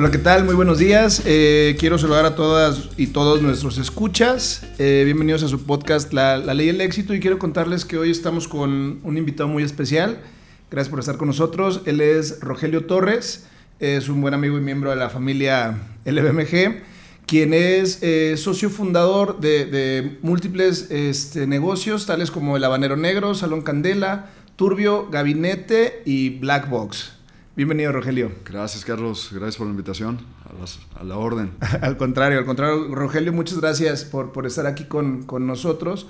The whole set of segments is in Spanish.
Hola, ¿qué tal? Muy buenos días. Eh, quiero saludar a todas y todos nuestros escuchas. Eh, bienvenidos a su podcast la, la, Ley del Éxito y quiero contarles que hoy estamos con un invitado muy especial. Gracias por estar con nosotros. Él es Rogelio Torres, es un buen amigo y miembro de la familia LBMG, quien es eh, socio fundador de, múltiples este, negocios, tales como el Habanero Negro, Salón Candela, Turbio, Gabinete y Black Box. Bienvenido, Rogelio. Gracias, Carlos. Gracias por la invitación. A, las, a la orden. al contrario, al contrario. Rogelio, muchas gracias por, por estar aquí con, con, nosotros.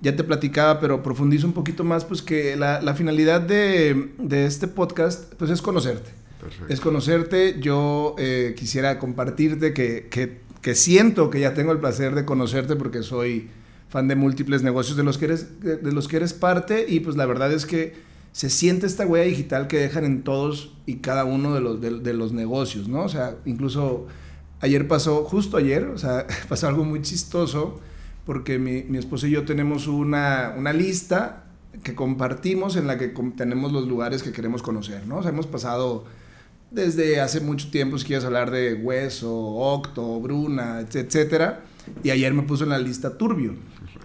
Ya te platicaba, pero profundizo un poquito más, pues que la, la finalidad de, de, este podcast, pues es conocerte. Perfecto. Es conocerte. Yo eh, quisiera compartirte que, que, que, siento que ya tengo el placer de conocerte porque soy fan de múltiples negocios de los que eres, de los que eres parte y pues la verdad es que se siente esta huella digital que dejan en todos y cada uno de los, de, los negocios, ¿no? O sea, incluso ayer pasó, justo ayer, o sea, pasó algo muy chistoso, porque mi, mi esposo y yo tenemos una, una, lista que compartimos en la que tenemos los lugares que queremos conocer, ¿no? O sea, hemos pasado desde hace mucho tiempo, si quieres hablar de Hueso, Octo, Bruna, etcétera, y ayer me puso en la lista Turbio.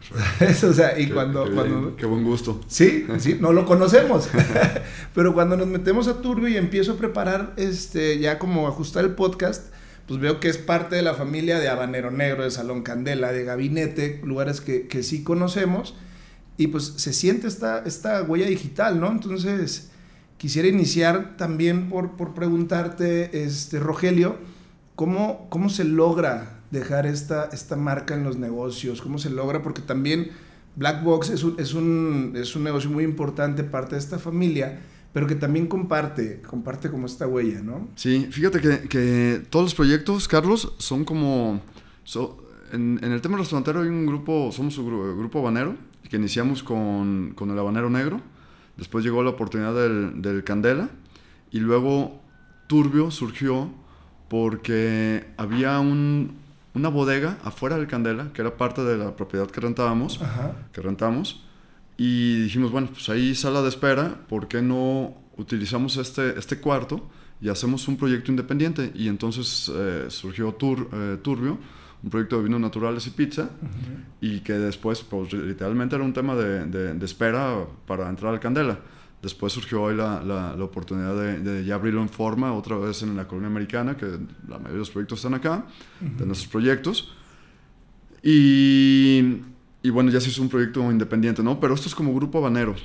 Eso, o sea, y qué, cuando, qué, cuando... Qué buen gusto. Sí, sí, no lo conocemos. Pero cuando nos metemos a Turbio y empiezo a preparar, este, ya como ajustar el podcast, pues veo que es parte de la familia de Habanero Negro, de Salón Candela, de Gabinete, lugares que, que sí conocemos. Y pues se siente esta, esta huella digital, ¿no? Entonces, quisiera iniciar también por, por preguntarte, este, Rogelio, ¿cómo, cómo se logra dejar esta, esta marca en los negocios? ¿Cómo se logra? Porque también Black Box es un, es un, es un negocio muy importante, parte de esta familia, pero que también comparte, comparte como esta huella, ¿no? Sí, fíjate que, que todos los proyectos, Carlos, son como... En, el tema restaurantero hay un grupo, somos un grupo, grupo habanero, que iniciamos con, con el habanero negro, después llegó la oportunidad del, del Candela, y luego Turbio surgió porque había un, una bodega afuera del Candela, que era parte de la propiedad que rentábamos, Ajá. que rentamos, y dijimos, bueno, pues ahí sala de espera, ¿por qué no utilizamos este, este cuarto y hacemos un proyecto independiente? Y entonces eh, surgió Tur, eh, Turbio, un proyecto de vinos naturales y pizza, Uh -huh. y que después, pues literalmente era un tema de, de, de espera para entrar al Candela. Después surgió hoy la, la, la oportunidad de, de, ya abrirlo en forma, otra vez en la colonia americana, que la mayoría de los proyectos están acá, uh -huh. de nuestros proyectos. Y, y, bueno, ya se hizo un proyecto independiente, ¿no? Pero esto es como grupo habanero.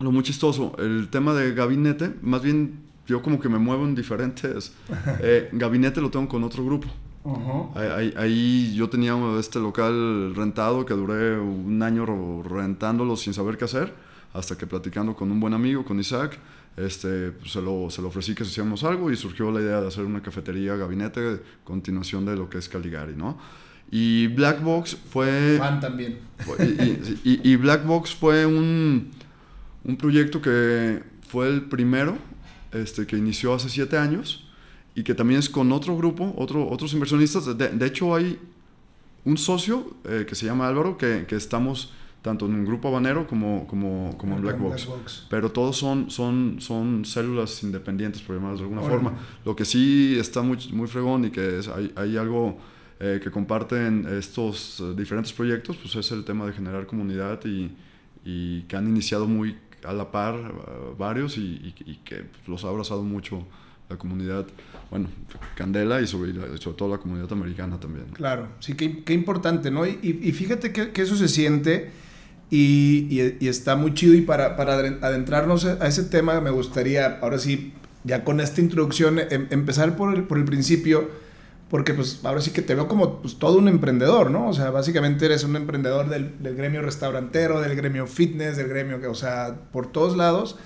Lo muy chistoso, el tema de gabinete, más bien yo como que me muevo en diferentes... Eh, gabinete lo tengo con otro grupo. Uh -huh. ahí, ahí, yo tenía este local rentado que duré un año rentándolo sin saber qué hacer hasta que platicando con un buen amigo, con Isaac, este, se, lo, se lo ofrecí que hacíamos algo y surgió la idea de hacer una cafetería gabinete, continuación de lo que es Caligari, ¿no? Y Black Box fue... Fan también. Fue, y, y, y, Black Box fue un, un proyecto que fue el primero este, que inició hace siete años y que también es con otro grupo, otro, otros inversionistas. De, de hecho, hay un socio eh, que se llama Álvaro que, que estamos tanto en un grupo habanero como, como, como en Black Box. Black Box. Pero todos son, son, son células independientes, por llamarlo de alguna forma. Lo que sí está muy, muy fregón y que es, hay, hay algo eh, que comparten estos uh, diferentes proyectos, pues es el tema de generar comunidad y, y que han iniciado muy a la par uh, varios y, y, y que los ha abrazado mucho la comunidad, bueno, Candela y sobre, sobre todo la comunidad americana también. Claro, sí, qué, qué importante, ¿no? Y, y fíjate que, que, eso se siente y, y, está muy chido y para, para adentrarnos a ese tema me gustaría, ahora sí, ya con esta introducción, em, empezar por el, por el principio, porque pues ahora sí que te veo como pues, todo un emprendedor, ¿no? O sea, básicamente eres un emprendedor del, del gremio restaurantero, del gremio fitness, del gremio, o sea, por todos lados.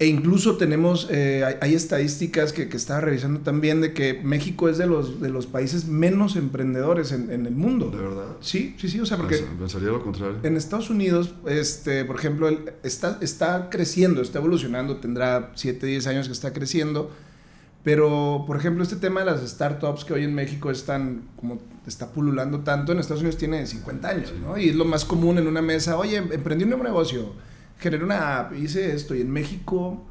E incluso tenemos, eh, hay, hay, estadísticas que, que, estaba revisando también de que México es de los, de los países menos emprendedores en, en el mundo. ¿De verdad? Sí, sí, sí, o sea, porque... Pensaría lo contrario. En Estados Unidos, este, por ejemplo, está, está creciendo, está evolucionando, tendrá 7, 10 años que está creciendo, pero, por ejemplo, este tema de las startups que hoy en México están, como está pululando tanto, en Estados Unidos tiene 50 años, sí. ¿no? Y es lo más común en una mesa, oye, emprendí un nuevo negocio generé una app, hice esto y en México...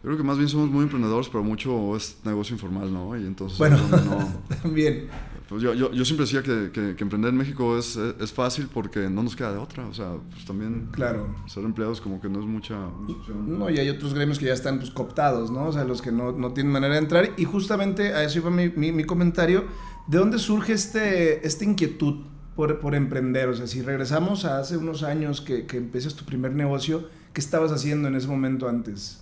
creo que más bien somos muy emprendedores, pero mucho es negocio informal, ¿no? Y entonces... Bueno, no, también. Pues yo, yo, yo, siempre decía que, que, emprender en México es, es, fácil porque no nos queda de otra. O sea, pues también claro. ser empleados como que no es mucha, opción. No, y hay otros gremios que ya están pues, cooptados, ¿no? O sea, los que no, no tienen manera de entrar. Y justamente a eso iba mi, mi, mi comentario. ¿De dónde surge este, esta inquietud por, por, emprender? O sea, si regresamos a hace unos años que, que empiezas tu primer negocio, ¿qué estabas haciendo en ese momento antes?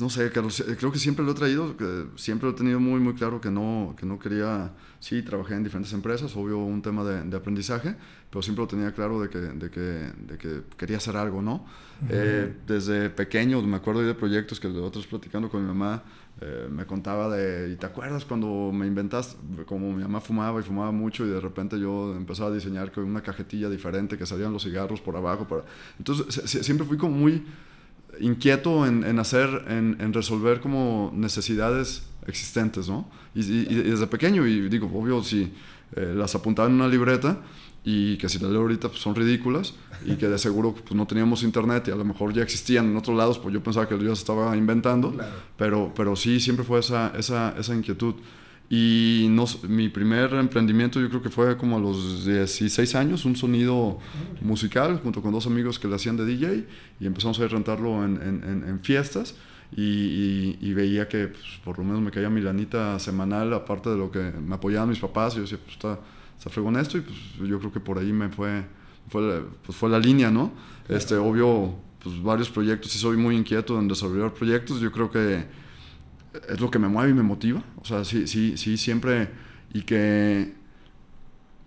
no sé, Carlos, eh, creo que siempre lo he traído, que siempre lo he tenido muy, muy claro que no, que no quería, sí, trabajé en diferentes empresas, obvio un tema de, de aprendizaje, pero siempre lo tenía claro de que, de que, de que quería hacer algo, ¿no? eh, desde pequeño, me acuerdo de proyectos que otros platicando con mi mamá, eh, me contaba de, ¿y te acuerdas cuando me inventaste? Como mi mamá fumaba y fumaba mucho y de repente yo empezaba a diseñar con una cajetilla diferente que salían los cigarros por abajo. Para... Entonces, siempre fui como muy inquieto en, en hacer, en, en, resolver como necesidades existentes, ¿no? Y, y, y, desde pequeño, y digo, obvio, si eh, las apuntaba en una libreta y que si las leo ahorita pues, son ridículas y que de seguro pues, no teníamos internet y a lo mejor ya existían en otros lados, pues yo pensaba que yo se estaba inventando, claro. pero, pero sí, siempre fue esa, esa, esa inquietud. Y no, mi primer emprendimiento yo creo que fue como a los 16 años, un sonido musical junto con dos amigos que le hacían de DJ y empezamos a rentarlo en, en, en fiestas y, y, y, veía que pues, por lo menos me caía mi lanita semanal aparte de lo que me apoyaban mis papás y yo decía, pues está, está fregón esto y pues yo creo que por ahí me fue, fue, pues, fue la línea, ¿no? Este, obvio, pues varios proyectos y soy muy inquieto en desarrollar proyectos, yo creo que es lo que me mueve y me motiva. O sea, sí, sí, sí, siempre. Y que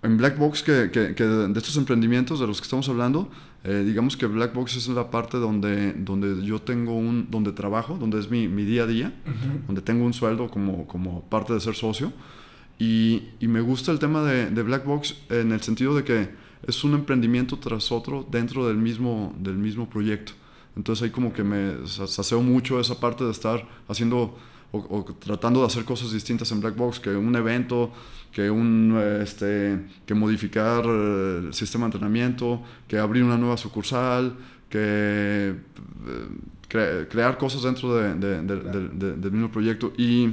en Black Box, que, que, que de estos emprendimientos de los que estamos hablando, eh, digamos que Black Box es la parte donde, donde yo tengo un. donde trabajo, donde es mi, mi día a día, uh -huh. donde tengo un sueldo como, como parte de ser socio. Y, y me gusta el tema de, de, Black Box en el sentido de que es un emprendimiento tras otro dentro del mismo, del mismo proyecto. Entonces ahí como que me saseo mucho esa parte de estar haciendo o, o, tratando de hacer cosas distintas en Black Box, que un evento, que, un, este, que modificar el sistema de entrenamiento, que abrir una nueva sucursal, que cre crear cosas dentro de, de, de, del mismo proyecto. Y,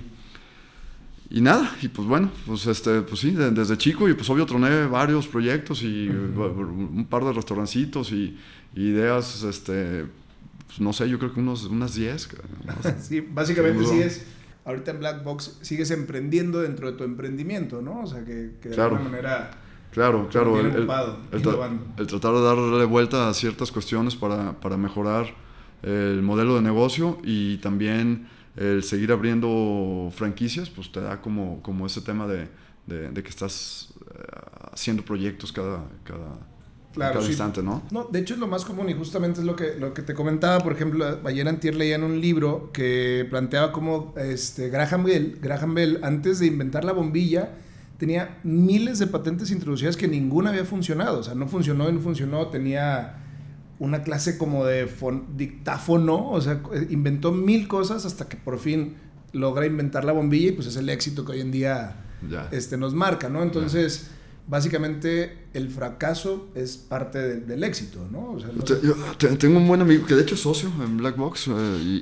y nada, y pues bueno, pues, este, pues sí, desde chico, y pues obvio troné varios proyectos y uh -huh. un par de restaurancitos y, y ideas, este, pues no sé, yo creo que unos, unas 10. No sí, básicamente sí sigues, ahorita en Black Box, sigues emprendiendo dentro de tu emprendimiento, ¿no? O sea, que, que de claro. alguna manera... Claro, claro, el, ocupado, el, tra el, tratar de darle vuelta a ciertas cuestiones para, para mejorar el modelo de negocio y también el seguir abriendo franquicias, pues te da como, como ese tema de, de, de que estás uh, haciendo proyectos cada, cada, claro, cada sí. instante, ¿no? No, de hecho es lo más común y justamente es lo que, lo que te comentaba, por ejemplo, ayer antier leía en un libro que planteaba cómo este, Graham, Bell, Graham Bell, antes de inventar la bombilla, tenía miles de patentes introducidas que ninguna había funcionado, o sea, no funcionó y no funcionó, tenía una clase como de dictáfono, o sea, inventó mil cosas hasta que por fin logra inventar la bombilla y pues es el éxito que hoy en día ya. este, nos marca, ¿no? Entonces... Ya básicamente el fracaso es parte de, del éxito, ¿no? O sea, no sé. Yo tengo un buen amigo, que de hecho es socio en Black Box eh,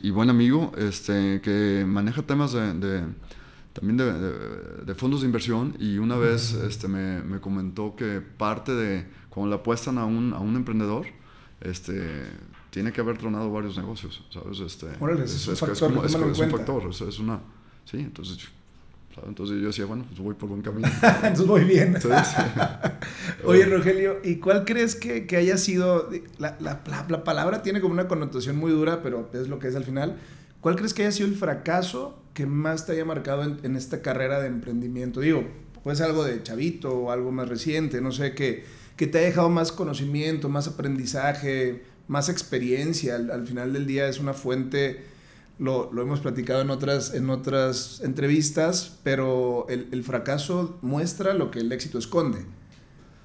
y, y, buen amigo, este, que maneja temas de, de también de, de, fondos de inversión y una vez este, me, me, comentó que parte de cuando le apuestan a un, a un emprendedor, este, tiene que haber tronado varios negocios, ¿sabes? Este, Órale, es, es, un factor, es, como, es, es un factor, es, una, sí, entonces entonces yo decía, bueno, pues voy por buen camino. Entonces voy bien. Entonces, Oye, Rogelio, ¿y cuál crees que, que haya sido, la, la, la, la, palabra tiene como una connotación muy dura, pero es lo que es al final, ¿cuál crees que haya sido el fracaso que más te haya marcado en, en esta carrera de emprendimiento? Digo, puede ser algo de chavito o algo más reciente, no sé, que, que te haya dejado más conocimiento, más aprendizaje, más experiencia. Al, al final del día es una fuente lo, lo, hemos platicado en otras, en otras entrevistas, pero el, el, fracaso muestra lo que el éxito esconde.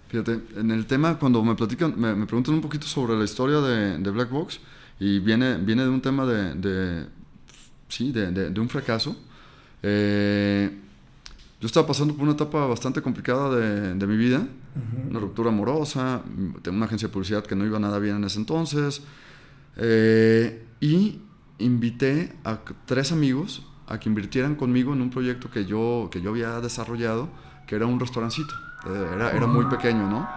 Fíjate, en el tema, cuando me platican, me, me preguntan un poquito sobre la historia de, de, Black Box, y viene, viene de un tema de, de sí, de, de, de, un fracaso. Eh, yo estaba pasando por una etapa bastante complicada de, de mi vida, uh -huh. una ruptura amorosa, tengo una agencia de publicidad que no iba nada bien en ese entonces, eh, y invité a tres amigos a que invirtieran conmigo en un proyecto que yo, que yo había desarrollado, que era un restaurancito. Eh, era, era muy pequeño, ¿no?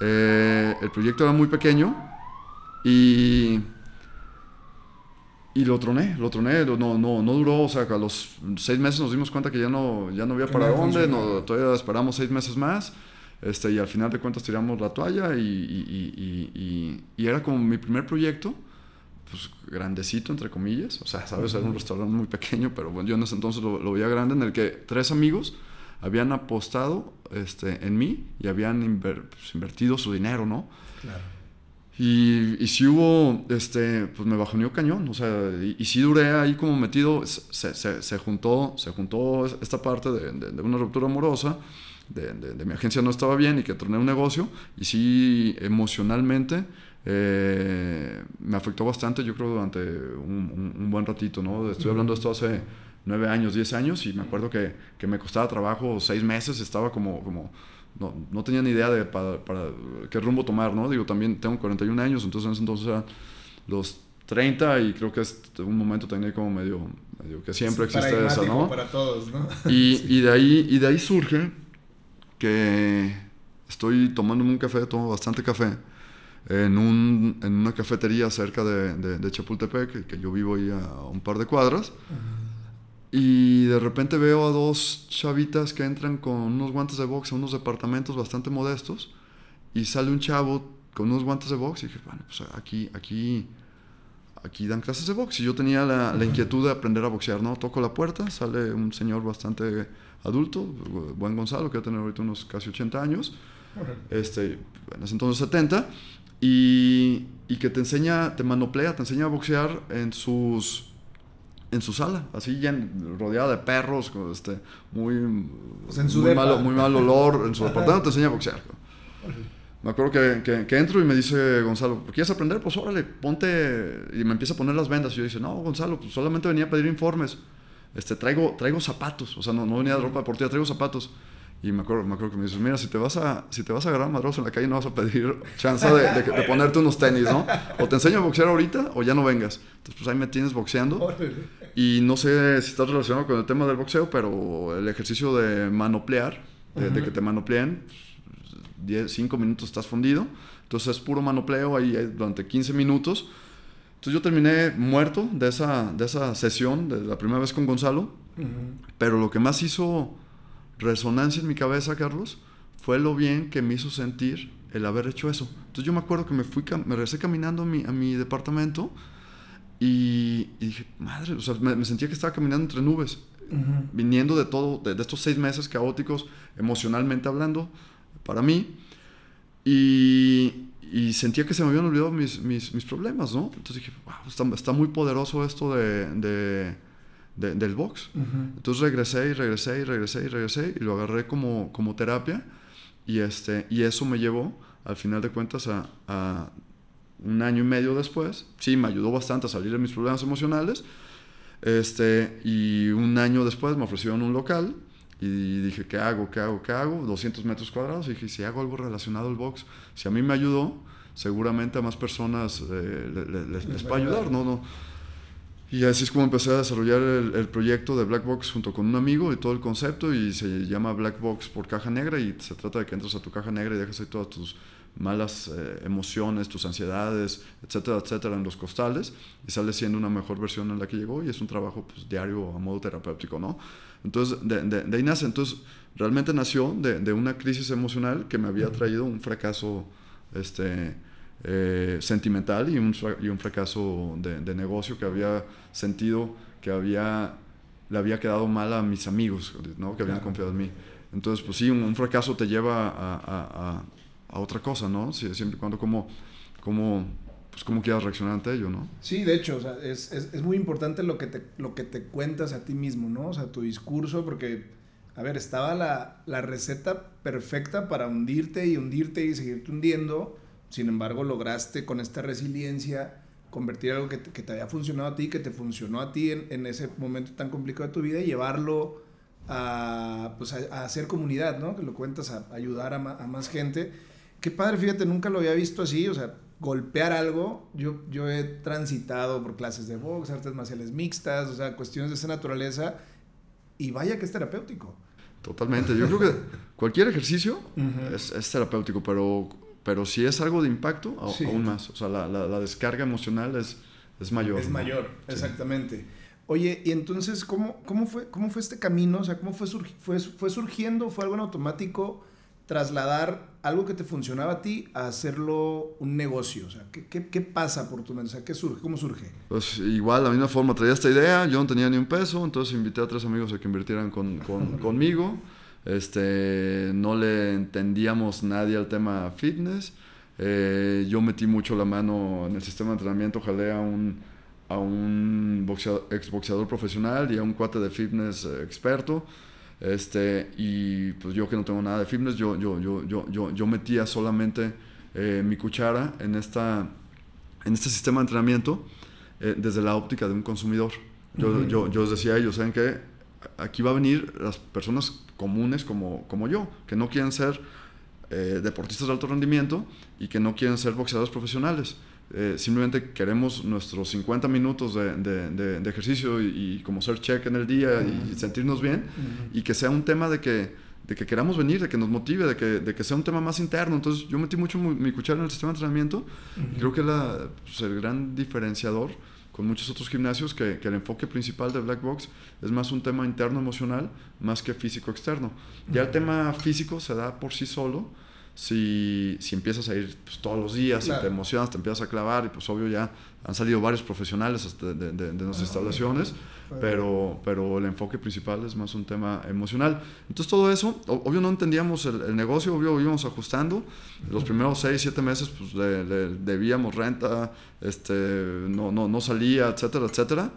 Eh, el proyecto era muy pequeño y, y lo troné, lo troné, no, no, no duró, o sea, a los seis meses nos dimos cuenta que ya no, ya no había para dónde, no, todavía esperamos seis meses más. Este, y al final de cuentas tiramos la toalla y, y, y, era como mi primer proyecto, pues grandecito entre comillas, o sea, sabes, era un restaurante muy pequeño, pero bueno, yo en ese entonces lo, lo veía grande, en el que tres amigos habían apostado este, en mí y habían pues, invertido su dinero, ¿no? Claro. Y, y si hubo, este, pues me bajoneó cañón, o sea, y, y si duré ahí como metido, se, se, se, juntó, se juntó esta parte de, de, una ruptura amorosa, de, de, mi agencia no estaba bien y que torné un negocio, y sí emocionalmente eh, me afectó bastante, yo creo, durante un, un, un buen ratito, ¿no? Estoy hablando de esto hace nueve años, diez años, y me acuerdo que, que me costaba trabajo seis meses, estaba como, como no, no tenía ni idea de para, para, qué rumbo tomar, ¿no? Digo, también tengo 41 años, entonces entonces eran los 30 y creo que es un momento también como medio, medio que siempre sí, existe eso, ¿no? Para todos, ¿no? Y, y, de ahí, y de ahí surge que estoy tomándome un café, tomo bastante café, en, un, en una cafetería cerca de, de, de Chapultepec, que, yo vivo ahí a un par de cuadras. Uh -huh y de repente veo a dos chavitas que entran con unos guantes de box a unos departamentos bastante modestos. Y sale un chavo con unos guantes de box. Y dije, bueno, pues aquí, aquí, aquí dan clases de box. Y yo tenía la, la inquietud de aprender a boxear, ¿no? Toco la puerta, sale un señor bastante adulto, buen Gonzalo, que va a tener ahorita unos casi 80 años. Este, en ese entonces 70. Y, y que te enseña, te manoplea, te enseña a boxear en sus en su sala, así rodeada de perros, este, muy, pues en su muy, malo, muy mal olor, en su departamento te enseña a boxear. Me acuerdo que, que, que, entro y me dice Gonzalo, ¿quieres aprender? Pues órale, ponte. Y me empieza a poner las vendas. Y yo dice, no, Gonzalo, pues solamente venía a pedir informes. Este, traigo, traigo zapatos. O sea, no, no venía de ropa deportiva, traigo zapatos. Y me acuerdo, me acuerdo que me dices, mira, si te vas a, si te vas a agarrar madroso en la calle no vas a pedir chance de, de, de, ponerte unos tenis, ¿no? O te enseño a boxear ahorita o ya no vengas. Entonces, pues ahí me tienes boxeando. Y no sé si estás relacionado con el tema del boxeo, pero el ejercicio de manoplear, de, uh -huh. de que te manopleen, 10, 5 minutos estás fundido. Entonces es puro manopleo ahí durante 15 minutos. Entonces yo terminé muerto de esa, de esa sesión, de la primera vez con Gonzalo. Uh -huh. Pero lo que más hizo resonancia en mi cabeza, Carlos, fue lo bien que me hizo sentir el haber hecho eso. Entonces yo me acuerdo que me fui, me regresé caminando a mi, a mi departamento y, y, dije, madre, o sea, me, me, sentía que estaba caminando entre nubes, uh -huh. viniendo de todo, de, de, estos seis meses caóticos, emocionalmente hablando, para mí. Y, y sentía que se me habían olvidado mis, mis, mis problemas, ¿no? Entonces dije, wow, está, está muy poderoso esto de, de de, del box. Uh -huh. Entonces regresé y regresé y regresé y regresé y lo agarré como, como terapia y, este, y eso me llevó al final de cuentas a, a, un año y medio después. Sí, me ayudó bastante a salir de mis problemas emocionales. Este, y un año después me ofrecieron un local y dije, ¿qué hago? ¿Qué hago? ¿Qué hago? 200 metros cuadrados. Y dije, si hago algo relacionado al box, si a mí me ayudó, seguramente a más personas eh, les, les, les, va a ayudar, ¿no? no y así es como empecé a desarrollar el, el, proyecto de Black Box junto con un amigo y todo el concepto y se llama Black Box por caja negra y se trata de que entras a tu caja negra y dejas ahí todas tus malas eh, emociones, tus ansiedades, etcétera, etcétera en los costales y sale siendo una mejor versión en la que llegó y es un trabajo pues, diario a modo terapéutico, ¿no? Entonces, de, de, de ahí nace. Entonces, realmente nació de, de, una crisis emocional que me había traído un fracaso, este eh, sentimental y un, y un fracaso de, de, negocio que había sentido que había, le había quedado mal a mis amigos, ¿no? que habían claro. confiado en mí. Entonces, pues sí, un, un fracaso te lleva a, a, a, a, otra cosa, ¿no? Siempre y cuando como, como, pues cómo quieras reaccionar ante ello, ¿no? Sí, de hecho, o sea, es, es, es, muy importante lo que, te, lo que te cuentas a ti mismo, ¿no? O sea, tu discurso, porque, a ver, estaba la, la receta perfecta para hundirte y hundirte y seguirte hundiendo, sin embargo, lograste con esta resiliencia convertir algo que te, que te había funcionado a ti, que te funcionó a ti en, en, ese momento tan complicado de tu vida y llevarlo a, pues a, a hacer comunidad, ¿no? Que lo cuentas, a, ayudar a, ma, a más gente qué padre, fíjate, nunca lo había visto así, o sea, golpear algo. Yo, yo he transitado por clases de box, artes marciales mixtas, o sea, cuestiones de esa naturaleza, y vaya que es terapéutico. Totalmente, yo creo que cualquier ejercicio es, es, terapéutico, pero, pero si es algo de impacto, aún más. O sea, la, la, descarga emocional es, es mayor. Es mayor, exactamente. Oye, y entonces, ¿cómo, cómo, fue, ¿cómo fue este camino? O sea, ¿cómo fue, fue, fue surgiendo? ¿Fue algo en automático? trasladar algo que te funcionaba a ti a hacerlo un negocio? O sea, ¿qué, qué, qué pasa por tu mente? O sea, ¿qué surge? ¿Cómo surge? Pues igual, la misma forma, traía esta idea, yo no tenía ni un peso, entonces invité a tres amigos a que invirtieran con, con, conmigo. Este, no le entendíamos nadie al tema fitness. Eh, yo metí mucho la mano en el sistema de entrenamiento, jalé a un, a un boxeador, exboxeador profesional y a un cuate de fitness eh, experto. Este, y pues yo que no tengo nada de fitness, yo, yo, yo, yo, yo, yo metía solamente eh, mi cuchara en, esta, en este sistema de entrenamiento desde la óptica de un consumidor. Yo, yo, yo les decía a ellos, ¿saben qué? Aquí va a venir las personas comunes como, como yo, que no quieren ser eh, deportistas de alto rendimiento y que no quieren ser boxeadores profesionales. Eh, simplemente queremos nuestros 50 minutos de, de, de, ejercicio y, como ser check en el día y sentirnos bien y que sea un tema de que, de que queramos venir, de que nos motive, de que, de que sea un tema más interno. Entonces yo metí mucho mi, cuchara en el sistema de entrenamiento y creo que la, pues, el gran diferenciador con muchos otros gimnasios que, que, el enfoque principal de Black Box es más un tema interno emocional más que físico externo. Ya el tema físico se da por sí solo si, si empiezas a ir pues, todos los días y te emocionas, te empiezas a clavar y pues obvio ya han salido varios profesionales de, de, de, nuestras instalaciones, pero, pero el enfoque principal es más un tema emocional. Entonces todo eso, obvio no entendíamos el, negocio, obvio íbamos ajustando. Los primeros seis, siete meses pues le, debíamos renta, este, no, no, no salía, etcétera, etcétera.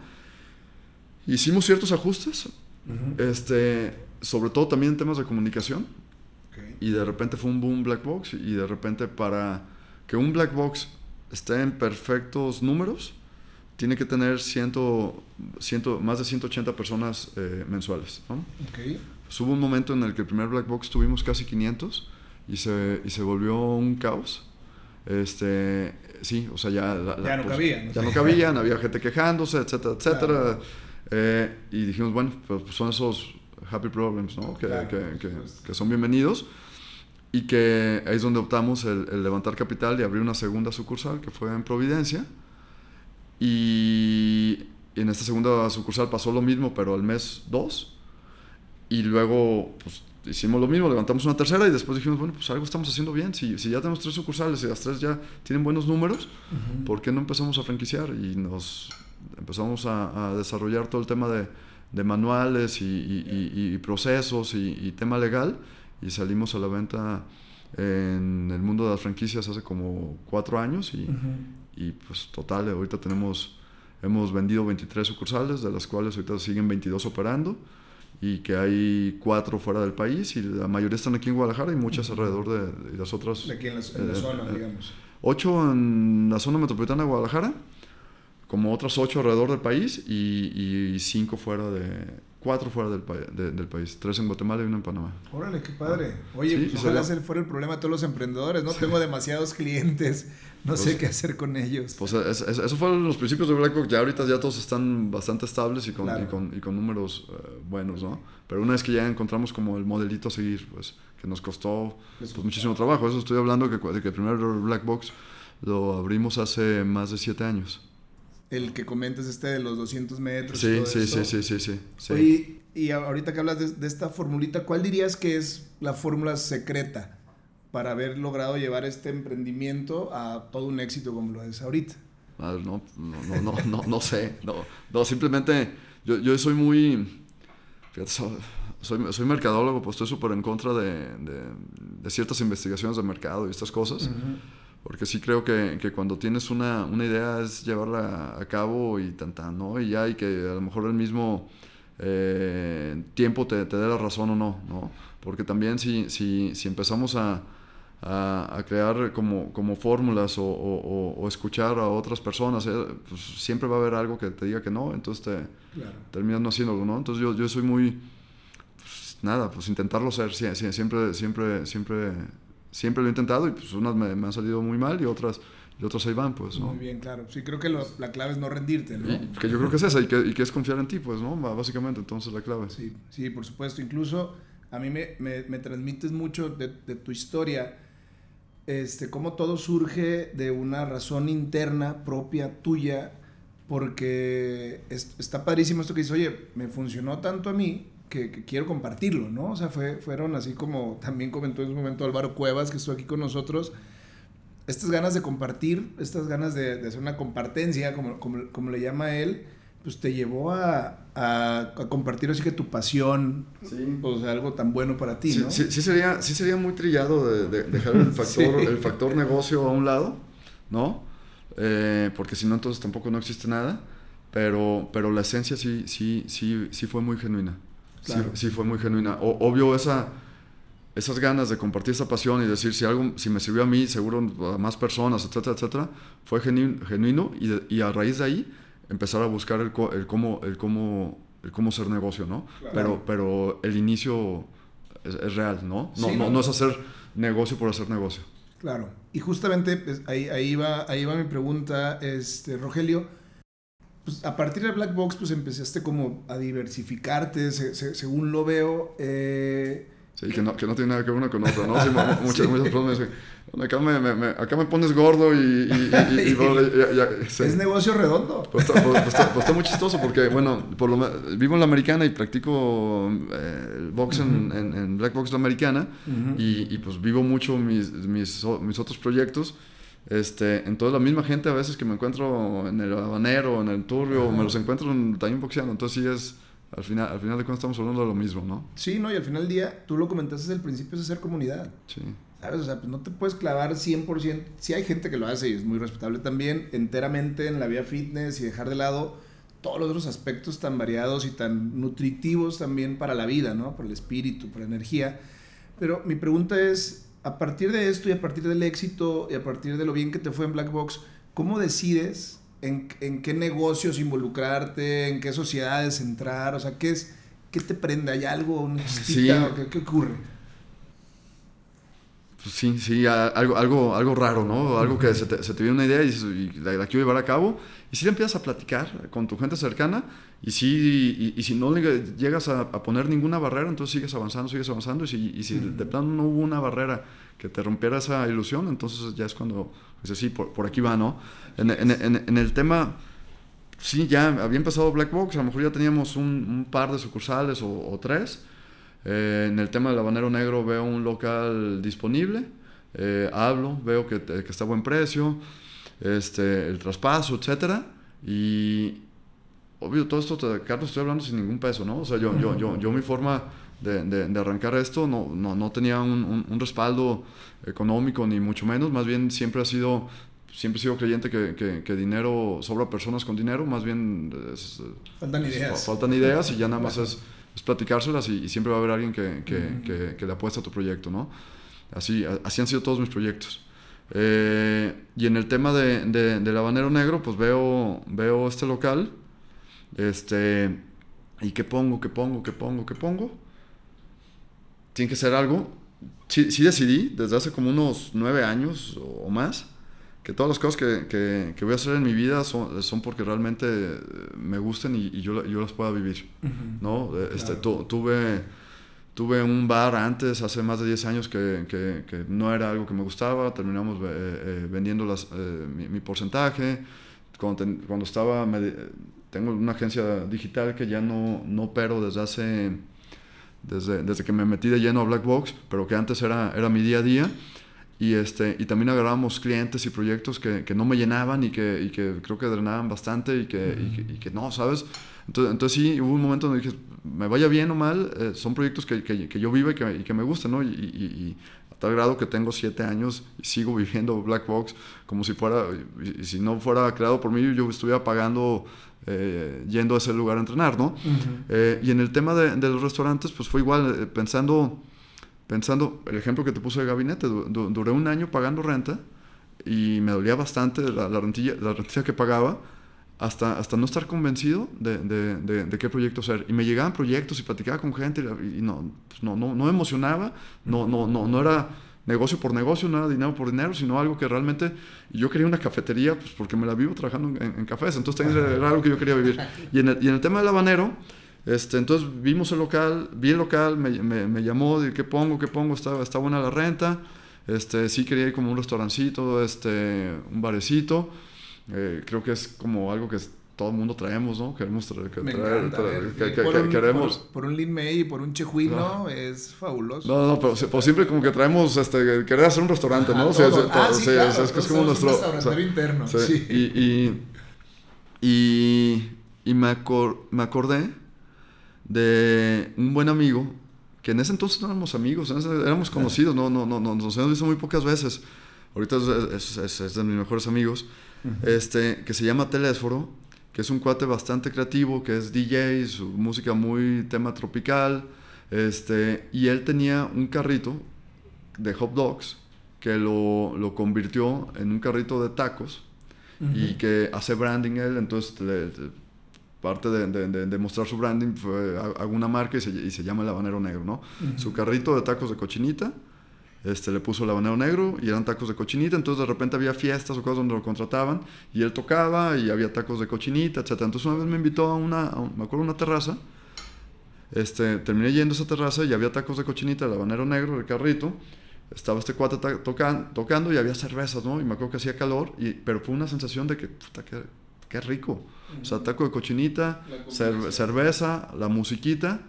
Hicimos ciertos ajustes, este, sobre todo también en temas de comunicación y de repente fue un boom black box y de repente para que un black box esté en perfectos números tiene que tener ciento, ciento, más de 180 personas eh, mensuales. ¿no? Okay. Pues hubo un momento en el que el primer black box tuvimos casi 500 y se, y se volvió un caos. Este, sí, o sea, ya, ya no pues, cabían. Ya no cabían, había gente quejándose, etcétera, etcétera. Eh, y dijimos, bueno, pues son esos happy problems, ¿no? Que, que, que, que, son bienvenidos y que ahí es donde optamos el, levantar capital y abrir una segunda sucursal que fue en Providencia. Y en esta segunda sucursal pasó lo mismo, pero al mes 2. Y luego pues, hicimos lo mismo, levantamos una tercera y después dijimos, bueno, pues algo estamos haciendo bien. Si, si ya tenemos tres sucursales y las tres ya tienen buenos números, ¿por qué no empezamos a franquiciar? Y nos empezamos a, a desarrollar todo el tema de, de manuales y, y, y procesos y, tema legal y salimos a la venta en el mundo de las franquicias hace como cuatro años y, y pues total, ahorita tenemos, hemos vendido 23 sucursales, de las cuales ahorita siguen 22 operando y que hay cuatro fuera del país y la mayoría están aquí en Guadalajara y muchas alrededor de, las otras. De aquí en la, en la zona, eh, digamos. Ocho en la zona metropolitana de Guadalajara, como otras ocho alrededor del país y, y cinco fuera de, cuatro fuera del, del, país, tres en Guatemala y uno en Panamá. Órale, qué padre. Oye, pues ojalá ese fuera el problema de todos los emprendedores, ¿no? Tengo demasiados clientes, no sé pues qué hacer con ellos. Pues eso fueron los principios de BlackRock, ya ahorita ya todos están bastante estables y con, y con, y con, números eh, buenos, ¿no? Pero una vez que ya encontramos como el modelito a seguir, pues que nos costó pues, muchísimo trabajo, eso estoy hablando que, de que el primer Black Box lo abrimos hace más de siete años el que comentas este de los 200 metros. Sí, sí, sí, sí, sí, sí, sí. y ahorita que hablas de, esta formulita, ¿cuál dirías que es la fórmula secreta para haber logrado llevar este emprendimiento a todo un éxito como lo es ahorita? no, no, no, no, no, no sé. No, no simplemente yo, yo soy muy... soy, soy, mercadólogo, pues estoy súper en contra de, de, ciertas investigaciones de mercado y estas cosas porque sí creo que, que cuando tienes una, una, idea es llevarla a cabo y tan, ¿no? Y ya, y que a lo mejor el mismo eh, tiempo te, te dé la razón o no, ¿no? Porque también si, si, si empezamos a, a, crear como, como fórmulas o, o, escuchar a otras personas, eh, pues siempre va a haber algo que te diga que no, entonces te terminas no haciéndolo, ¿no? Entonces yo, yo soy muy, pues, nada, pues intentarlo ser, siempre, siempre, siempre siempre lo he intentado y pues unas me, han salido muy mal y otras, y otras ahí van, pues, ¿no? Muy bien, claro. Sí, creo que la clave es no rendirte, ¿no? que yo creo que es esa y que, y que, es confiar en ti, pues, ¿no? Básicamente, entonces la clave. Sí, sí, por supuesto. Incluso a mí me, me, me transmites mucho de, de, tu historia, este, cómo todo surge de una razón interna propia tuya, porque está padrísimo esto que dices, oye, me funcionó tanto a mí que, quiero compartirlo, ¿no? O sea, fue, fueron así como también comentó en su momento Álvaro Cuevas, que estuvo aquí con nosotros, estas ganas de compartir, estas ganas de, hacer una compartencia, como, como, como, le llama él, pues te llevó a, a, compartir así que tu pasión, sí. o sea, algo tan bueno para ti, ¿no? Sí, sí, sería, sí sería muy trillado de, dejar el factor, el factor negocio a un lado, ¿no? Eh, porque si no, entonces tampoco no existe nada, pero, pero la esencia sí, sí, sí, sí fue muy genuina. Sí, fue muy genuina. obvio, esa, esas ganas de compartir esa pasión y decir si algo, si me sirvió a mí, seguro a más personas, etcétera, etcétera, fue genuino y, y a raíz de ahí empezar a buscar el, el, cómo, el, cómo, el cómo ser negocio, ¿no? Pero, pero el inicio es, real, ¿no? No, no, no, es hacer negocio por hacer negocio. Claro. Y justamente pues, ahí, ahí, va, ahí va mi pregunta, este, Rogelio pues, a partir de Black Box, pues empezaste como a diversificarte, según lo veo. Eh, sí, que no, que no, tiene nada que ver una con otra, ¿no? muchas, muchas personas me dicen, acá me, acá me pones gordo y... Es negocio redondo. Pues, pues, pues, pues, está, muy chistoso porque, bueno, por lo, vivo en la americana y practico eh, box en, en, Black Box la americana y, y, pues vivo mucho mis, mis, mis otros proyectos. Este, entonces la misma gente a veces que me encuentro en el habanero, en el turbio, me los encuentro también boxeando. Entonces sí es, al final, al final de cuentas estamos hablando de lo mismo, ¿no? Sí, ¿no? Y al final del día, tú lo comentaste desde el principio, es hacer comunidad. Sí. ¿Sabes? O sea, pues no te puedes clavar 100%. Sí hay gente que lo hace y es muy respetable también, enteramente en la vía fitness y dejar de lado todos los otros aspectos tan variados y tan nutritivos también para la vida, ¿no? Para el espíritu, para la energía. Pero mi pregunta es, a partir de esto y a partir del éxito y a partir de lo bien que te fue en Black Box, ¿cómo decides en, en qué negocios involucrarte, en qué sociedades entrar? O sea, ¿qué, es, qué te prende? ¿Hay algo? Sí. ¿Qué, ¿Qué ocurre? Pues sí, sí, algo, algo, algo raro, ¿no? Algo que se te, se te viene una idea y, la, la, quiero llevar a cabo. Y si le empiezas a platicar con tu gente cercana y si, y, si no llegas a, poner ninguna barrera, entonces sigues avanzando, sigues avanzando. Y si, y si de plano no hubo una barrera que te rompiera esa ilusión, entonces ya es cuando dices, sí, por, por aquí va, ¿no? En, en, en, el tema, sí, ya había empezado Black Box, a lo mejor ya teníamos un, un par de sucursales o, o tres. Eh, en el tema del habanero negro veo un local disponible, eh, hablo, veo que, que, está a buen precio, este, el traspaso, etcétera, y obvio, todo esto, Carlos, estoy hablando sin ningún peso, ¿no? O sea, yo, yo, yo, yo mi forma de, de, arrancar esto no, no, no tenía un, un, respaldo económico, ni mucho menos, más bien siempre ha sido siempre he sido creyente que, que, que, dinero sobra personas con dinero, más bien faltan ideas. Faltan ideas y ya nada más es platicárselas y, siempre va a haber alguien que, que, que, le apuesta a tu proyecto, ¿no? Así, así han sido todos mis proyectos. Eh, y en el tema de, de, del habanero negro, pues veo, veo este local, este, y qué pongo, qué pongo, qué pongo, qué pongo. Tiene que ser algo. Sí, sí decidí desde hace como unos nueve años o más que todas las cosas que, que, voy a hacer en mi vida son, son porque realmente me gusten y, yo, yo, las pueda vivir, ¿no? Este, tuve, tuve un bar antes, hace más de 10 años, que, que no era algo que me gustaba, terminamos eh, eh, vendiendo las, eh, mi, porcentaje, cuando, cuando estaba, tengo una agencia digital que ya no, no opero desde hace, desde, desde que me metí de lleno a Black Box, pero que antes era, era mi día a día. Y, este, y también agarrábamos clientes y proyectos que, que no me llenaban y que, y que, creo que drenaban bastante y que, y que, no, ¿sabes? Entonces, entonces sí, hubo un momento donde dije, me vaya bien o mal, eh, son proyectos que, que, yo vivo y que, y que me gustan, ¿no? Y, a tal grado que tengo siete años y sigo viviendo Black Box como si fuera, y, si no fuera creado por mí, yo estuviera pagando eh, yendo a ese lugar a entrenar, ¿no? Eh, y en el tema de, de, los restaurantes, pues fue igual, pensando pensando, el ejemplo que te puse de gabinete, duré un año pagando renta y me dolía bastante la, rentilla, la rentilla que pagaba hasta, hasta no estar convencido de, de, qué proyecto hacer. Y me llegaban proyectos y platicaba con gente y, no, pues no, no, no, me emocionaba, no, no, no, no era negocio por negocio, no era dinero por dinero, sino algo que realmente yo quería una cafetería, pues porque me la vivo trabajando en, cafés, entonces era algo que yo quería vivir. Y en el, y en el tema del habanero, este, entonces vimos el local, vi el local, me, me, me llamó, de qué pongo, qué pongo, está, está buena la renta, este, sí quería ir como un restaurancito, este, un barecito, eh, creo que es como algo que todo el mundo traemos, ¿no? Queremos traer, que, traer, que, que, por un, queremos. Por, un Lin May y por un Chejuino es fabuloso. No, no, pero, pues siempre como que traemos, este, querer hacer un restaurante, ¿no? sí, ah, sí, claro, es, que es como nuestro... Un restaurante interno, sí. Y, y, y, y me, acor, me acordé de un buen amigo, que en ese entonces no éramos amigos, éramos conocidos, no, no, no, nos hemos visto muy pocas veces. Ahorita es, es, es de mis mejores amigos, este, que se llama Telésforo, que es un cuate bastante creativo, que es DJ, su música muy tema tropical, este, y él tenía un carrito de hot dogs que lo, lo convirtió en un carrito de tacos y que hace branding él, entonces le, parte de, de, mostrar su branding fue hago una marca y se, y se llama el habanero negro, ¿no? Su carrito de tacos de cochinita, este, le puso el habanero negro y eran tacos de cochinita, entonces de repente había fiestas o cosas donde lo contrataban y él tocaba y había tacos de cochinita, etc. Entonces una vez me invitó a una, me acuerdo, una terraza, este, terminé yendo a esa terraza y había tacos de cochinita, el habanero negro, el carrito, estaba este cuate tocando y había cervezas, ¿no? Y me acuerdo que hacía calor, y, pero fue una sensación de que, puta, qué rico. O sea, taco de cochinita, cerveza, la musiquita.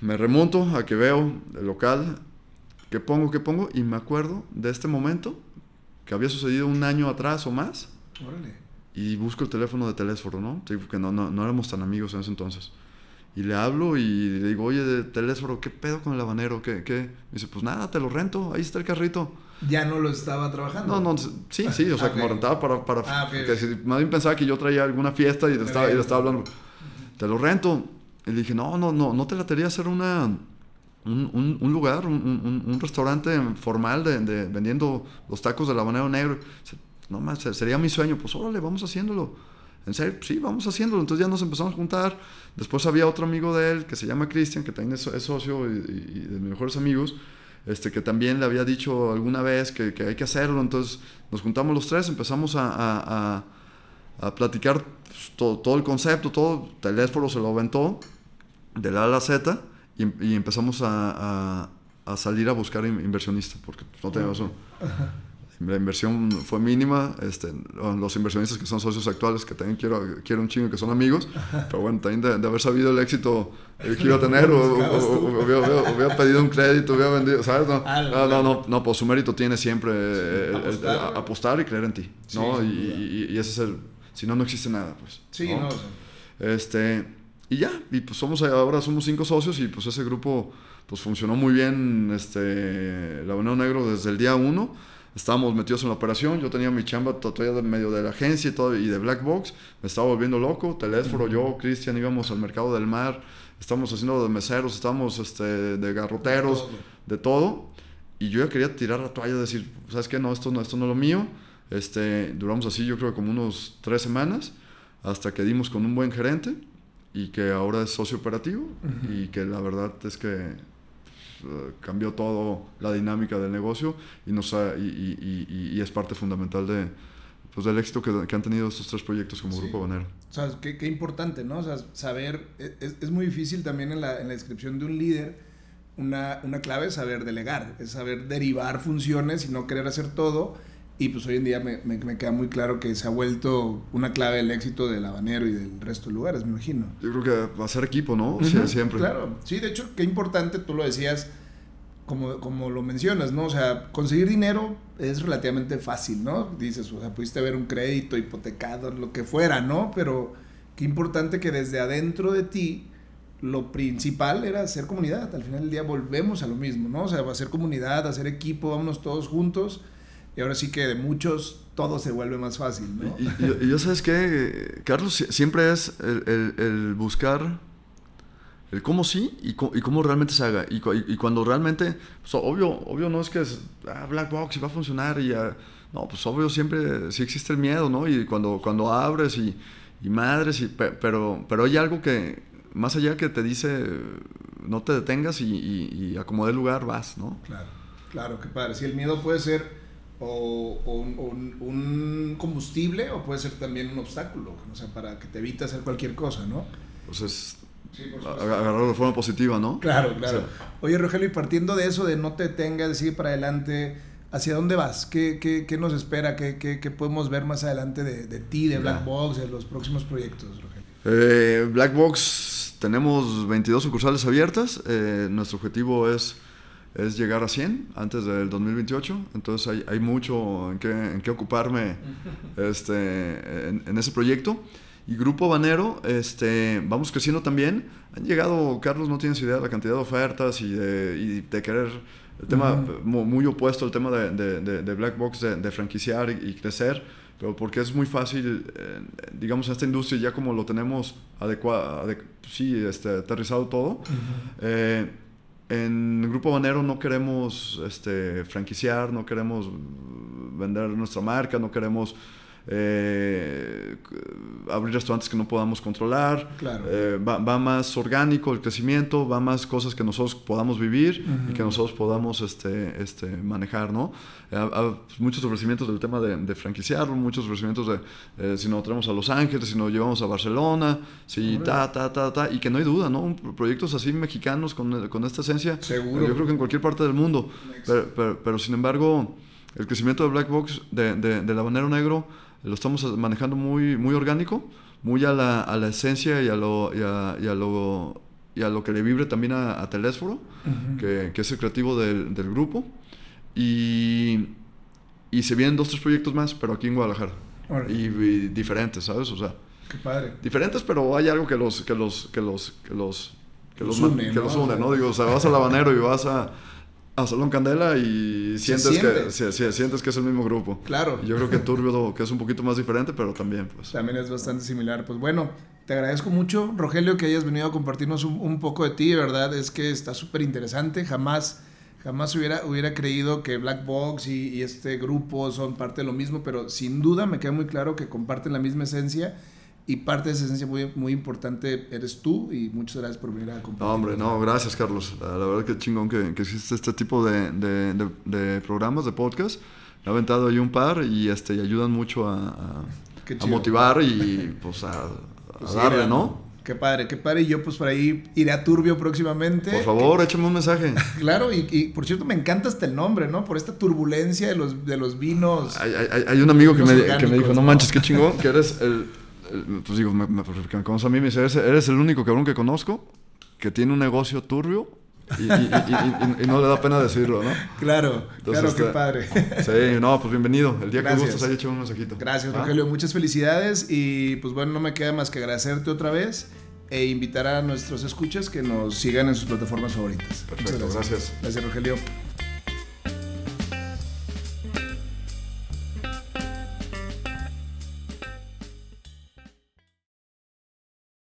Me remonto a que veo el local, que pongo, que pongo, y me acuerdo de este momento que había sucedido un año atrás o más. Órale. Y busco el teléfono de teléfono, ¿no? que no, no, no éramos tan amigos en ese entonces. Y le hablo y le digo, oye, de teléfono, ¿qué pedo con el habanero? ¿Qué, qué? Me dice, pues nada, te lo rento, ahí está el carrito. ¿Ya no lo estaba trabajando? No, no, sí, sí, o sea, como rentaba para... para ah, que más bien pensaba que yo traía alguna fiesta y le estaba, y le estaba hablando, te lo rento. Y le dije, no, no, no, no te la tería hacer una, un, un, lugar, un, un, restaurante formal de, de, vendiendo los tacos del habanero negro. No más, sería mi sueño, pues órale, vamos haciéndolo. En serio, sí, vamos haciéndolo. Entonces ya nos empezamos a juntar. Después había otro amigo de él que se llama Cristian, que también es, socio y, y, de mis mejores amigos este, que también le había dicho alguna vez que, que hay que hacerlo. Entonces nos juntamos los tres, empezamos a, a, a, platicar pues, todo, todo, el concepto, todo. Teléfono se lo aventó de la A a la Z y, y empezamos a, salir a buscar inversionistas, porque no teníamos la inversión fue mínima, este, los inversionistas que son socios actuales, que también quiero, quiero un chingo, que son amigos, pero bueno, también de, haber sabido el éxito que iba a tener, o, hubiera, pedido un crédito, hubiera vendido, ¿sabes? No, no, no, no, pues su mérito tiene siempre apostar, y creer en ti, ¿no? y, y, ese es el, si no, no existe nada, pues. Sí, no. Este, y ya, y pues somos, ahora somos cinco socios y pues ese grupo pues funcionó muy bien, este, la Unión Negro desde el día uno estábamos metidos en la operación, yo tenía mi chamba todavía de medio de la agencia y, todo, y de Black Box, me estaba volviendo loco, teléfono, yo, Cristian, íbamos al mercado del mar, estábamos haciendo de meseros, estábamos este, de garroteros, de todo, y yo ya quería tirar la toalla, decir, ¿sabes qué? No, esto no, esto no es lo mío, este, duramos así yo creo como unos tres semanas, hasta que dimos con un buen gerente, y que ahora es socio operativo, y que la verdad es que eh, cambió todo la dinámica del negocio y, nos y, y, es parte fundamental de, pues, del éxito que, que, han tenido estos tres proyectos como Grupo Banero. O sea, qué, qué, importante, ¿no? O sea, saber, e, es, es muy difícil también en la, en la, descripción de un líder, una, una clave es saber delegar, es saber derivar funciones y no querer hacer todo y pues hoy en día me, me, queda muy claro que se ha vuelto una clave del éxito del habanero y del resto de lugares, me imagino. Yo creo que va a ser equipo, ¿no? siempre. Claro, sí, de hecho, qué importante, tú lo decías, como, como lo mencionas, ¿no? O sea, conseguir dinero es relativamente fácil, ¿no? Dices, o sea, pudiste ver un crédito hipotecado, lo que fuera, ¿no? Pero qué importante que desde adentro de ti lo principal era hacer comunidad. Al final del día volvemos a lo mismo, ¿no? O sea, hacer comunidad, hacer equipo, vámonos todos juntos y ahora sí que de muchos todo se vuelve más fácil, ¿no? Y, yo, ¿sabes qué? Carlos, siempre es el, el, buscar el cómo sí y, y, cómo realmente se haga. Y, cuando realmente, pues, obvio, obvio no es que es, ah, Black Box y va a funcionar y no, pues obvio siempre sí existe el miedo, ¿no? Y cuando, cuando abres y, y madres, y, pero, pero hay algo que, más allá que te dice, no te detengas y, y, acomode el lugar, vas, ¿no? Claro. Claro, qué padre. Si el miedo puede ser o, un, combustible o puede ser también un obstáculo, o sea, para que te evite hacer cualquier cosa, ¿no? Pues es agarrarlo de forma positiva, ¿no? Claro, claro. Oye, Rogelio, y partiendo de eso, de no te detengas, sigue para adelante, ¿hacia dónde vas? ¿Qué, qué, qué nos espera? ¿Qué, ¿Qué, podemos ver más adelante de, de ti, de Black Box, de los próximos proyectos, Rogelio? Eh, Black Box, tenemos 22 sucursales abiertas. Eh, nuestro objetivo es es llegar a 100 antes del 2028. Entonces hay, hay mucho en qué, en qué ocuparme este, en, ese proyecto. Y Grupo Banero, este, vamos creciendo también. Han llegado, Carlos, no tienes idea de la cantidad de ofertas y de, y de querer, el tema muy, opuesto al tema de, de, de Black Box, de, franquiciar y, crecer, pero porque es muy fácil, eh, digamos, esta industria ya como lo tenemos adecuado, sí, este, aterrizado todo. En el Grupo Banero no queremos este, franquiciar, no queremos vender nuestra marca, no queremos eh, abrir restaurantes que no podamos controlar. Eh, va, más orgánico el crecimiento, va más cosas que nosotros podamos vivir y que nosotros podamos este, este, manejar, ¿no? Hay muchos ofrecimientos del tema de, de franquiciarlo, muchos ofrecimientos de eh, si nos traemos a Los Ángeles, si nos llevamos a Barcelona, si ta, ta, ta, ta, y que no hay duda, ¿no? Proyectos así mexicanos con, con esta esencia. Seguro. Yo creo que en cualquier parte del mundo. Pero, pero, sin embargo, el crecimiento de Black Box, de, de, del habanero negro, lo estamos manejando muy, muy orgánico, muy a la, a la esencia y a lo, y a, y a lo, y a lo que le vibre también a, a Telésforo, que, que, es el creativo del, del grupo. Y, y, se vienen dos, tres proyectos más, pero aquí en Guadalajara. Y, diferentes, ¿sabes? O sea, Qué padre. Diferentes, pero hay algo que los, que los, que los, que los, que los, une, que ¿no? los une, ¿no? Digo, o sea, vas al habanero y vas a a Salón Candela y sientes que, sientes que es el mismo grupo. Claro. yo creo que Turbio, que es un poquito más diferente, pero también, pues. También es bastante similar. Pues bueno, te agradezco mucho, Rogelio, que hayas venido a compartirnos un, poco de ti. De verdad, es que está súper interesante. Jamás, jamás hubiera, hubiera creído que Black Box y, y este grupo son parte de lo mismo, pero sin duda me queda muy claro que comparten la misma esencia y parte de esa esencia muy, muy importante eres tú y muchas gracias por venir a compartir. No, hombre, no, gracias Carlos. La, verdad que chingón que, que, existe este tipo de, de, de, programas, de podcast. Me ha aventado ahí un par y, este, y ayudan mucho a, a, motivar y pues a, pues darle, ¿no? Qué padre, qué padre. Y yo pues por ahí iré a Turbio próximamente. Por favor, échame un mensaje. claro, y, y, por cierto me encanta hasta el nombre, ¿no? Por esta turbulencia de los, de los vinos. Hay, hay, hay un amigo que me, que me, dijo, no manches, qué chingón, que eres el pues digo, me, me, conoce a mí, me dice, eres, el único cabrón que conozco que tiene un negocio turbio y, no le da pena decirlo, ¿no? Claro, claro, qué este, padre. Sí, no, pues bienvenido. El día que gustes haya hecho un mensajito. Gracias, ¿Ah? Rogelio. Muchas felicidades y pues bueno, no me queda más que agradecerte otra vez e invitar a nuestros escuchas que nos sigan en sus plataformas favoritas. Perfecto, gracias. Gracias, Rogelio.